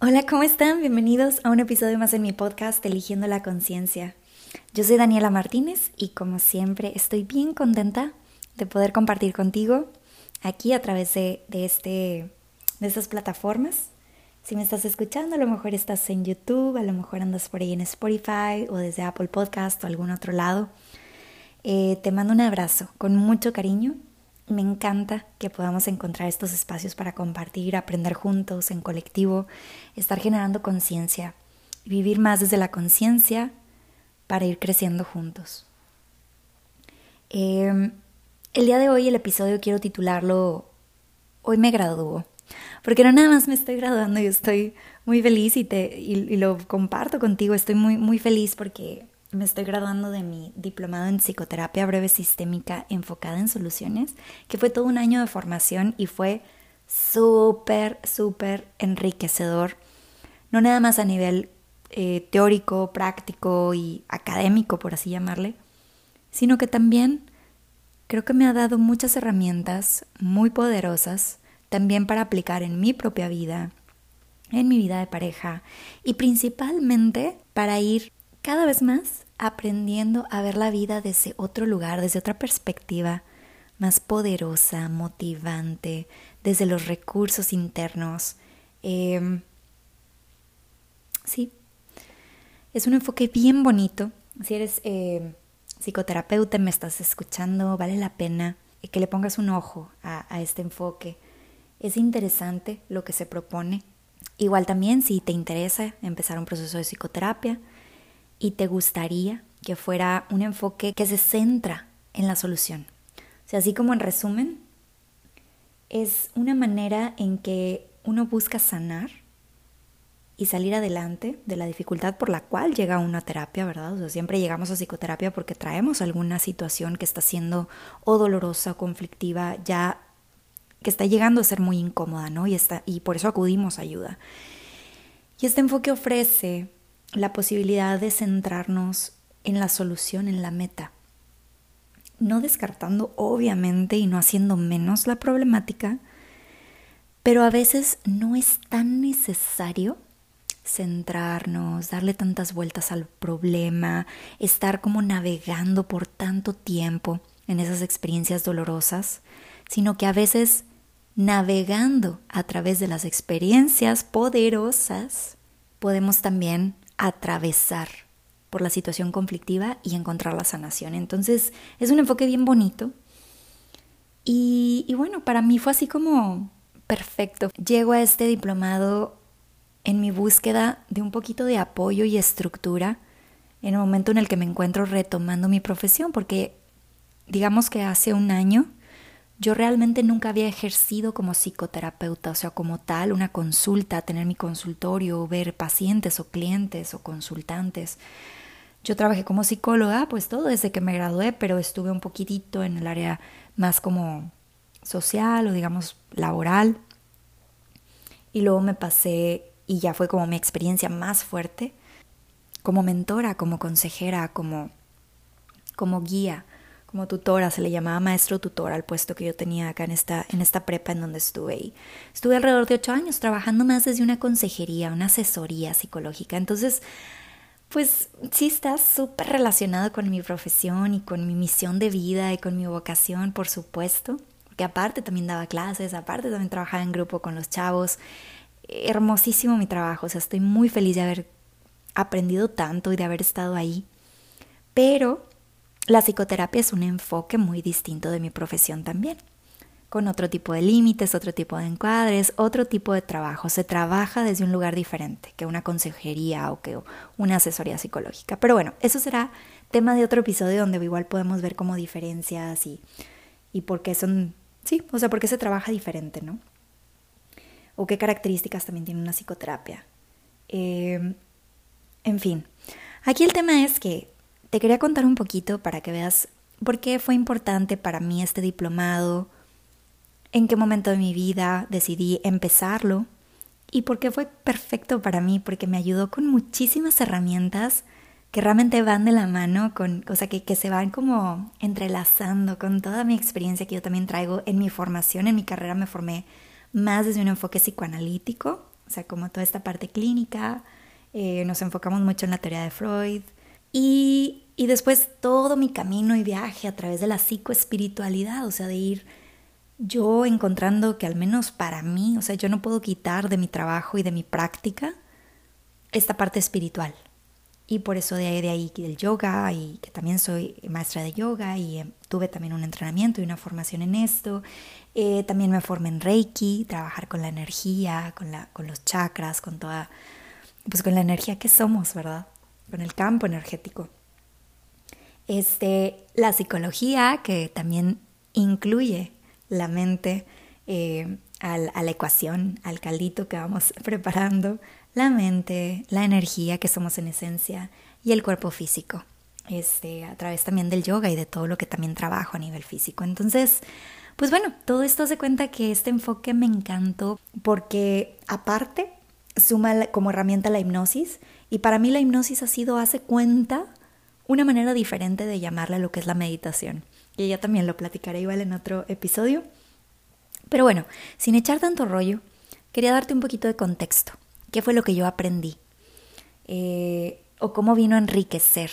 Hola, ¿cómo están? Bienvenidos a un episodio más en mi podcast Eligiendo la Conciencia. Yo soy Daniela Martínez y como siempre estoy bien contenta de poder compartir contigo aquí a través de, este, de estas plataformas. Si me estás escuchando, a lo mejor estás en YouTube, a lo mejor andas por ahí en Spotify o desde Apple Podcast o algún otro lado. Eh, te mando un abrazo con mucho cariño me encanta que podamos encontrar estos espacios para compartir, aprender juntos, en colectivo, estar generando conciencia, vivir más desde la conciencia para ir creciendo juntos. Em, el día de hoy el episodio quiero titularlo Hoy me graduó, porque no nada más me estoy graduando, yo estoy muy feliz y, te, y lo comparto contigo, estoy muy, muy feliz porque me estoy graduando de mi diplomado en psicoterapia breve sistémica enfocada en soluciones, que fue todo un año de formación y fue súper, súper enriquecedor, no nada más a nivel eh, teórico, práctico y académico, por así llamarle, sino que también creo que me ha dado muchas herramientas muy poderosas también para aplicar en mi propia vida, en mi vida de pareja y principalmente para ir cada vez más aprendiendo a ver la vida desde otro lugar, desde otra perspectiva, más poderosa, motivante, desde los recursos internos. Em, sí, es un enfoque bien bonito. Si eres eh, psicoterapeuta me estás escuchando, vale la pena que le pongas un ojo a este enfoque. Es interesante lo que se propone. Igual también si te interesa empezar un proceso de psicoterapia, y te gustaría que fuera un enfoque que se centra en la solución. O sea, así como en resumen, es una manera en que uno busca sanar y salir adelante de la dificultad por la cual llega una terapia, ¿verdad? O sea, siempre llegamos a psicoterapia porque traemos alguna situación que está siendo o dolorosa o conflictiva, ya que está llegando a ser muy incómoda, ¿no? Y, está, y por eso acudimos a ayuda. Y este enfoque ofrece la posibilidad de centrarnos en la solución, en la meta. No descartando, obviamente, y no haciendo menos la problemática, pero a veces no es tan necesario centrarnos, darle tantas vueltas al problema, estar como navegando por tanto tiempo en esas experiencias dolorosas, sino que a veces navegando a través de las experiencias poderosas, podemos también atravesar por la situación conflictiva y encontrar la sanación. Entonces es un enfoque bien bonito. Y, bueno, para mí fue así como perfecto. Llego a este diplomado en mi búsqueda de un poquito de apoyo y estructura en el momento en el que me encuentro retomando mi profesión, porque digamos que hace un año yo realmente nunca había ejercido como psicoterapeuta, o sea, como tal, una consulta, tener mi consultorio, ver pacientes o clientes o consultantes. Yo trabajé como psicóloga, pues todo desde que me gradué, pero estuve un poquitito en el área más como social o digamos laboral. Y luego me pasé, y ya fue como mi experiencia más fuerte, como mentora, como consejera, como, como guía como tutora, se le llamaba maestro tutor al puesto que yo tenía acá en esta, en esta prepa en donde estuve. Y estuve alrededor de ocho años trabajando más desde una consejería, una asesoría psicológica. Entonces, pues sí está súper relacionado con mi profesión y con mi misión de vida y con mi vocación, por supuesto. Porque aparte también daba clases, aparte también trabajaba en grupo con los chavos. Hermosísimo mi trabajo, o sea, estoy muy feliz de haber aprendido tanto y de haber estado ahí. Pero la psicoterapia es un enfoque muy distinto de mi profesión también, con otro tipo de límites, otro tipo de encuadres, otro tipo de trabajo. Se trabaja desde un lugar diferente que una consejería o que una asesoría psicológica. Pero bueno, eso será tema de otro episodio donde igual podemos ver como diferencias y, y por qué son, sí, o sea, por qué se trabaja diferente, ¿no? O qué características también tiene una psicoterapia. Eh, en fin, aquí el tema es que te quería contar un poquito para que veas por qué fue importante para mí este diplomado, en qué momento de mi vida decidí empezarlo y por qué fue perfecto para mí, porque me ayudó con muchísimas herramientas que realmente van de la mano, con, o sea, que, que se van como entrelazando con toda mi experiencia que yo también traigo en mi formación, en mi carrera me formé más desde un enfoque psicoanalítico, o sea, como toda esta parte clínica, eh, nos enfocamos mucho en la teoría de Freud y, y después todo mi camino y viaje a través de la psicoespiritualidad, o sea, de ir yo encontrando que al menos para mí, o sea, yo no puedo quitar de mi trabajo y de mi práctica esta parte espiritual. Y por eso de ahí, de ahí del yoga y que también soy maestra de yoga y eh, tuve también un entrenamiento y una formación en esto. Eh, también me formé en Reiki, trabajar con la energía, con, la, con los chakras, con toda, pues con la energía que somos, ¿verdad? Con el campo energético. Este, la psicología, que también incluye la mente eh, al, a la ecuación, al caldito que vamos preparando, la mente, la energía que somos en esencia y el cuerpo físico, este, a través también del yoga y de todo lo que también trabajo a nivel físico. Entonces, pues bueno, todo esto se cuenta que este enfoque me encantó porque aparte suma como herramienta la hipnosis y para mí la hipnosis ha sido, hace cuenta, una manera diferente de llamarle lo que es la meditación. Y ya también lo platicaré igual en otro episodio. Pero bueno, sin echar tanto rollo, quería darte un poquito de contexto. ¿Qué fue lo que yo aprendí? Eh, o cómo vino a enriquecer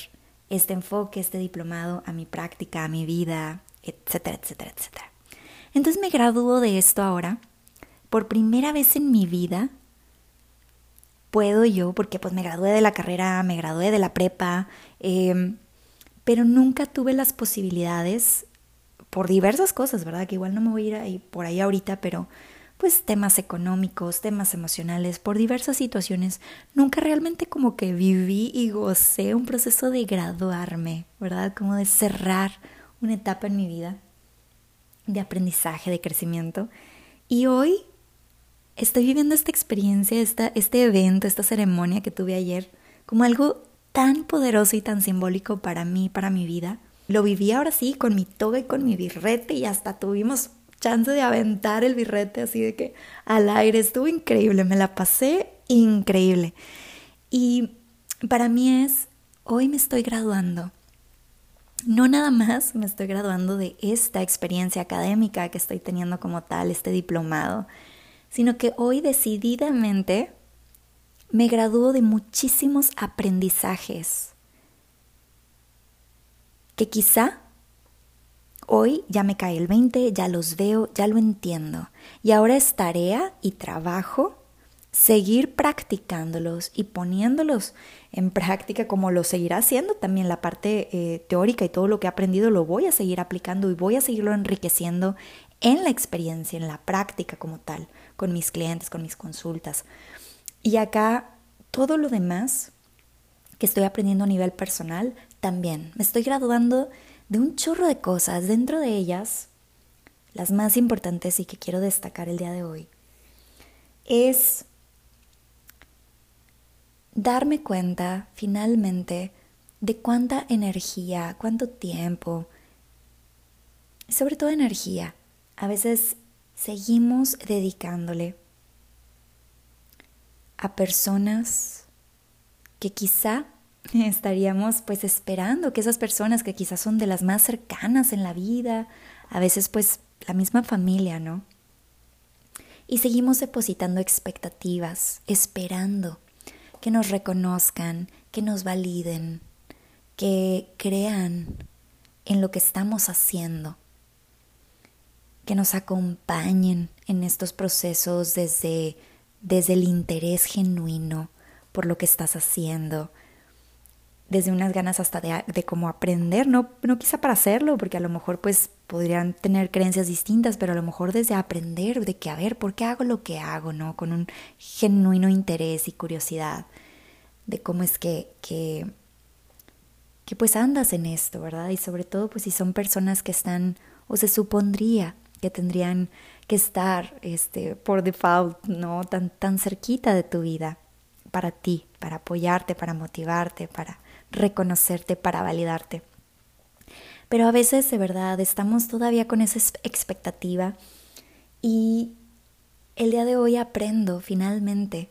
este enfoque, este diplomado a mi práctica, a mi vida, etcétera, etcétera, etcétera. Entonces me graduó de esto ahora. Por primera vez en mi vida puedo yo, porque pues me gradué de la carrera, me gradué de la prepa, em, pero nunca tuve las posibilidades por diversas cosas, ¿verdad? Que igual no me voy a ir por ahí ahorita, pero pues temas económicos, temas emocionales, por diversas situaciones, nunca realmente como que viví y gocé un proceso de graduarme, ¿verdad? Como de cerrar una etapa en mi vida de aprendizaje, de crecimiento. Y hoy estoy viviendo esta experiencia, esta, este evento, esta ceremonia que tuve ayer, como algo tan poderoso y tan simbólico para mí, para mi vida. Lo viví ahora sí con mi toga y con mi birrete y hasta tuvimos chance de aventar el birrete así de que al aire. Estuvo increíble, me la pasé increíble. Y para mí es, hoy me estoy graduando. No nada más me estoy graduando de esta experiencia académica que estoy teniendo como tal, este diplomado, sino que hoy decididamente me gradúo de muchísimos aprendizajes que quizá Hoy ya me cae el 20, ya los veo, ya lo entiendo. Y ahora es tarea y trabajo seguir practicándolos y poniéndolos en práctica como lo seguirá haciendo también la parte eh, teórica y todo lo que he aprendido lo voy a seguir aplicando y voy a seguirlo enriqueciendo en la experiencia, en la práctica como tal, con mis clientes, con mis consultas. Y acá todo lo demás que estoy aprendiendo a nivel personal también. Me estoy graduando de un chorro de cosas, dentro de ellas, las más importantes y que quiero destacar el día de hoy, es darme cuenta finalmente de cuánta energía, cuánto tiempo, sobre todo energía, a veces seguimos dedicándole a personas que quizá estaríamos pues esperando que esas personas que quizás son de las más cercanas en la vida, a veces pues la misma familia, ¿no? Y seguimos depositando expectativas, esperando que nos reconozcan, que nos validen, que crean en lo que estamos haciendo, que nos acompañen en estos procesos desde, desde el interés genuino por lo que estás haciendo, desde unas ganas hasta de, de cómo aprender, no, no quizá para hacerlo, porque a lo mejor pues podrían tener creencias distintas, pero a lo mejor desde aprender de que, a ver, ¿por qué hago lo que hago, no? Con un genuino interés y curiosidad de cómo es que, que, que pues andas en esto, ¿verdad? Y sobre todo pues si son personas que están, o se supondría tendrían que estar este, por default, ¿no? Tan, tan cerquita de tu vida para ti, para apoyarte, para motivarte, para reconocerte, para validarte. Pero a veces de verdad estamos todavía con esa expectativa y el día de hoy aprendo finalmente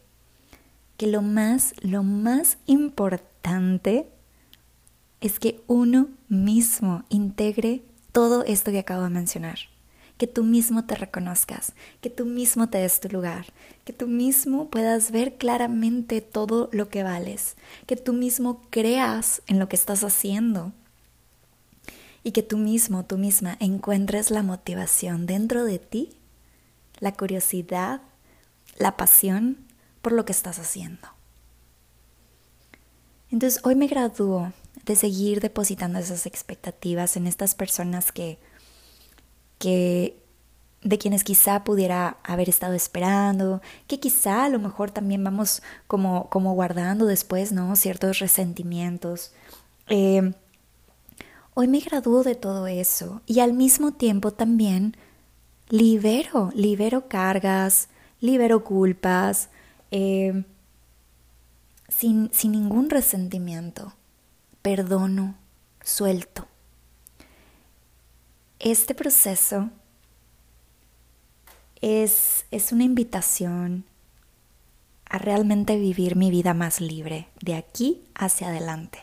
que lo más, lo más importante es que uno mismo integre todo esto que acabo de mencionar. Que tú mismo te reconozcas, que tú mismo te des tu lugar, que tú mismo puedas ver claramente todo lo que vales, que tú mismo creas en lo que estás haciendo y que tú mismo, tú misma encuentres la motivación dentro de ti, la curiosidad, la pasión por lo que estás haciendo. Entonces hoy me gradúo de seguir depositando esas expectativas en estas personas que, que de quienes quizá pudiera haber estado esperando, que quizá a lo mejor también vamos como, como guardando después, ¿no? Ciertos resentimientos. Eh, hoy me gradúo de todo eso y al mismo tiempo también libero, libero cargas, libero culpas, eh, sin, sin ningún resentimiento perdono, suelto. Este proceso es, es una invitación a realmente vivir mi vida más libre, de aquí hacia adelante.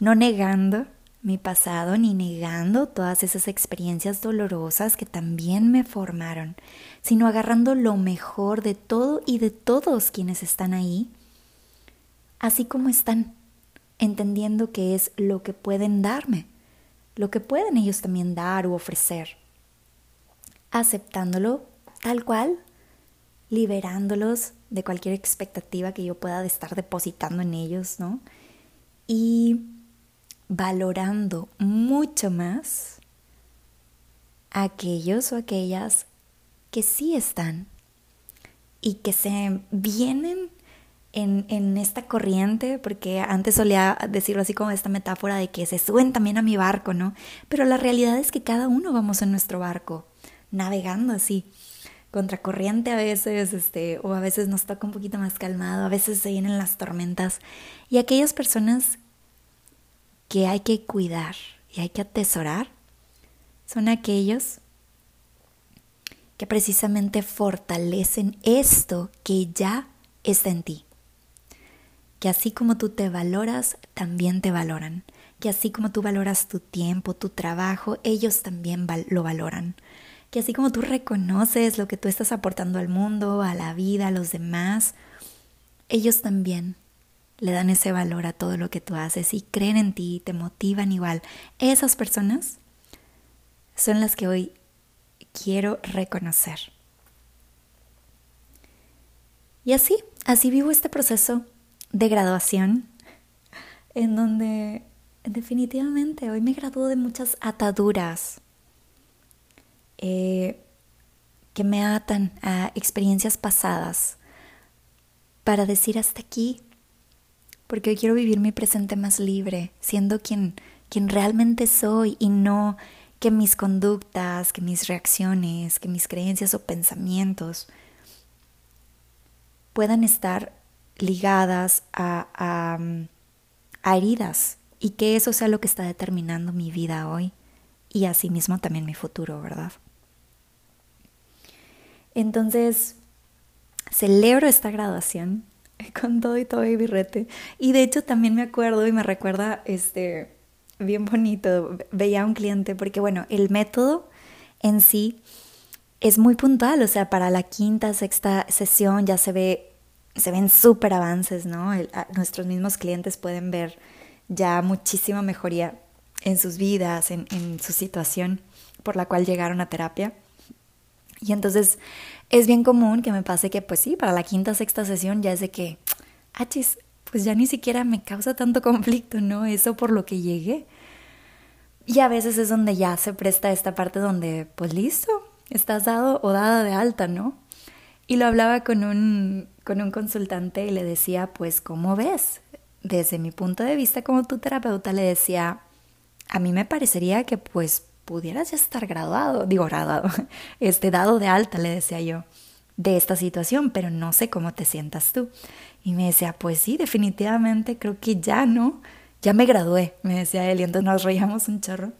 No negando mi pasado ni negando todas esas experiencias dolorosas que también me formaron, sino agarrando lo mejor de todo y de todos quienes están ahí, así como están entendiendo que es lo que pueden darme, lo que pueden ellos también dar u ofrecer, aceptándolo tal cual, liberándolos de cualquier expectativa que yo pueda estar depositando en ellos, ¿no? Y valorando mucho más a aquellos o aquellas que sí están y que se vienen en, esta corriente, porque antes solía decirlo así como esta metáfora de que se suben también a mi barco, ¿no? Pero la realidad es que cada uno vamos en nuestro barco, navegando así, contracorriente a veces, este, o a veces nos toca un poquito más calmado, a veces se vienen las tormentas. Y aquellas personas que hay que cuidar y hay que atesorar son aquellos que precisamente fortalecen esto que ya está en ti que así como tú te valoras, también te valoran, que así como tú valoras tu tiempo, tu trabajo, ellos también lo valoran, que así como tú reconoces lo que tú estás aportando al mundo, a la vida, a los demás, ellos también le dan ese valor a todo lo que tú haces y creen en ti, te motivan igual. Esas personas son las que hoy quiero reconocer. Y así, así vivo este proceso de graduación, en donde definitivamente hoy me graduó de muchas ataduras eh, que me atan a experiencias pasadas para decir hasta aquí, porque hoy quiero vivir mi presente más libre, siendo quien, quien realmente soy y no que mis conductas, que mis reacciones, que mis creencias o pensamientos puedan estar ligadas a, a, heridas y que eso sea lo que está determinando mi vida hoy y asimismo también mi futuro, ¿verdad? Entonces, celebro esta graduación con todo y todo y birrete. Y de hecho también me acuerdo y me recuerda, este, bien bonito, veía a un cliente, porque bueno, el método en sí es muy puntual, o sea, para la quinta, sexta sesión ya se ve se ven súper avances, ¿no? nuestros mismos clientes pueden ver ya muchísima mejoría en sus vidas, en, su situación por la cual llegaron a terapia. Y entonces es bien común que me pase que, pues sí, para la quinta, sexta sesión ya es de que, achis, pues ya ni siquiera me causa tanto conflicto, ¿no? Eso por lo que llegué. Y a veces es donde ya se presta esta parte donde, pues listo, estás dado o dada de alta, ¿no? Y lo hablaba con un, con un consultante y le decía, pues, ¿cómo ves? Desde mi punto de vista como tu terapeuta le decía, a mí me parecería que pues pudieras ya estar graduado, digo graduado, este dado de alta, le decía yo, de esta situación, pero no sé cómo te sientas tú. Y me decía, pues sí, definitivamente creo que ya no, ya me gradué, me decía él, y entonces nos reíamos un chorro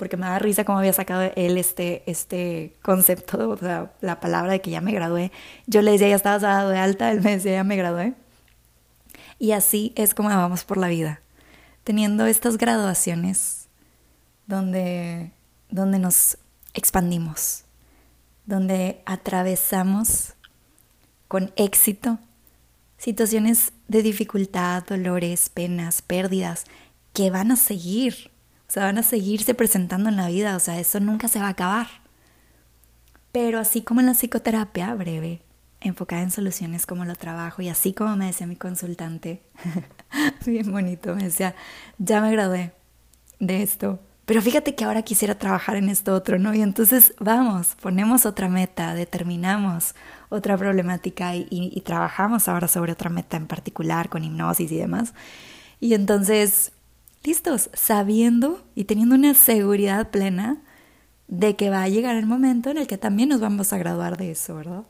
porque me da risa cómo había sacado él este, este concepto, o sea, la palabra de que ya me gradué. Yo le decía, ya estabas dado de alta, él me decía, ya me gradué. Y así es como vamos por la vida, teniendo estas graduaciones donde, donde nos expandimos, donde atravesamos con éxito situaciones de dificultad, dolores, penas, pérdidas, que van a seguir, o sea, van a seguirse presentando en la vida, o sea, eso nunca se va a acabar. Pero así como en la psicoterapia breve, enfocada en soluciones como lo trabajo, y así como me decía mi consultante, bien bonito, me decía, ya me gradué de esto, pero fíjate que ahora quisiera trabajar en esto otro, ¿no? Y entonces vamos, ponemos otra meta, determinamos otra problemática y, y, trabajamos ahora sobre otra meta en particular con hipnosis y demás. Y entonces, listos, sabiendo y teniendo una seguridad plena de que va a llegar el momento en el que también nos vamos a graduar de eso, ¿verdad?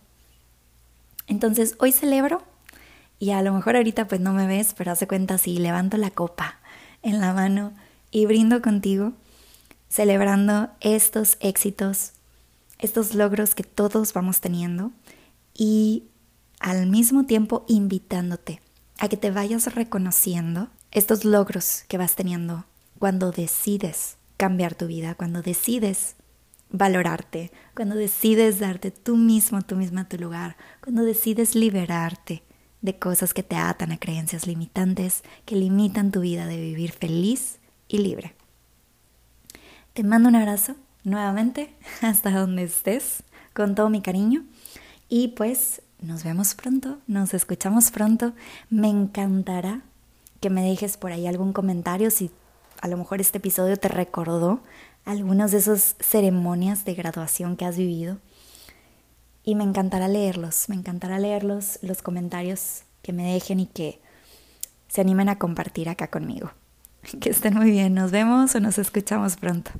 Entonces, hoy celebro y a lo mejor ahorita pues no me ves, pero hace cuenta si levanto la copa en la mano y brindo contigo celebrando estos éxitos, estos logros que todos vamos teniendo y al mismo tiempo invitándote a que te vayas reconociendo estos logros que vas teniendo cuando decides cambiar tu vida, cuando decides valorarte, cuando decides darte tú mismo, tú misma tu lugar, cuando decides liberarte de cosas que te atan a creencias limitantes que limitan tu vida de vivir feliz y libre. Te mando un abrazo nuevamente hasta donde estés, con todo mi cariño. Y pues nos vemos pronto, nos escuchamos pronto. Me encantará que me dejes por ahí algún comentario si a lo mejor este episodio te recordó algunas de esas ceremonias de graduación que has vivido. Y me encantará leerlos, me encantará leerlos, los comentarios que me dejen y que se animen a compartir acá conmigo. Que estén muy bien, nos vemos o nos escuchamos pronto.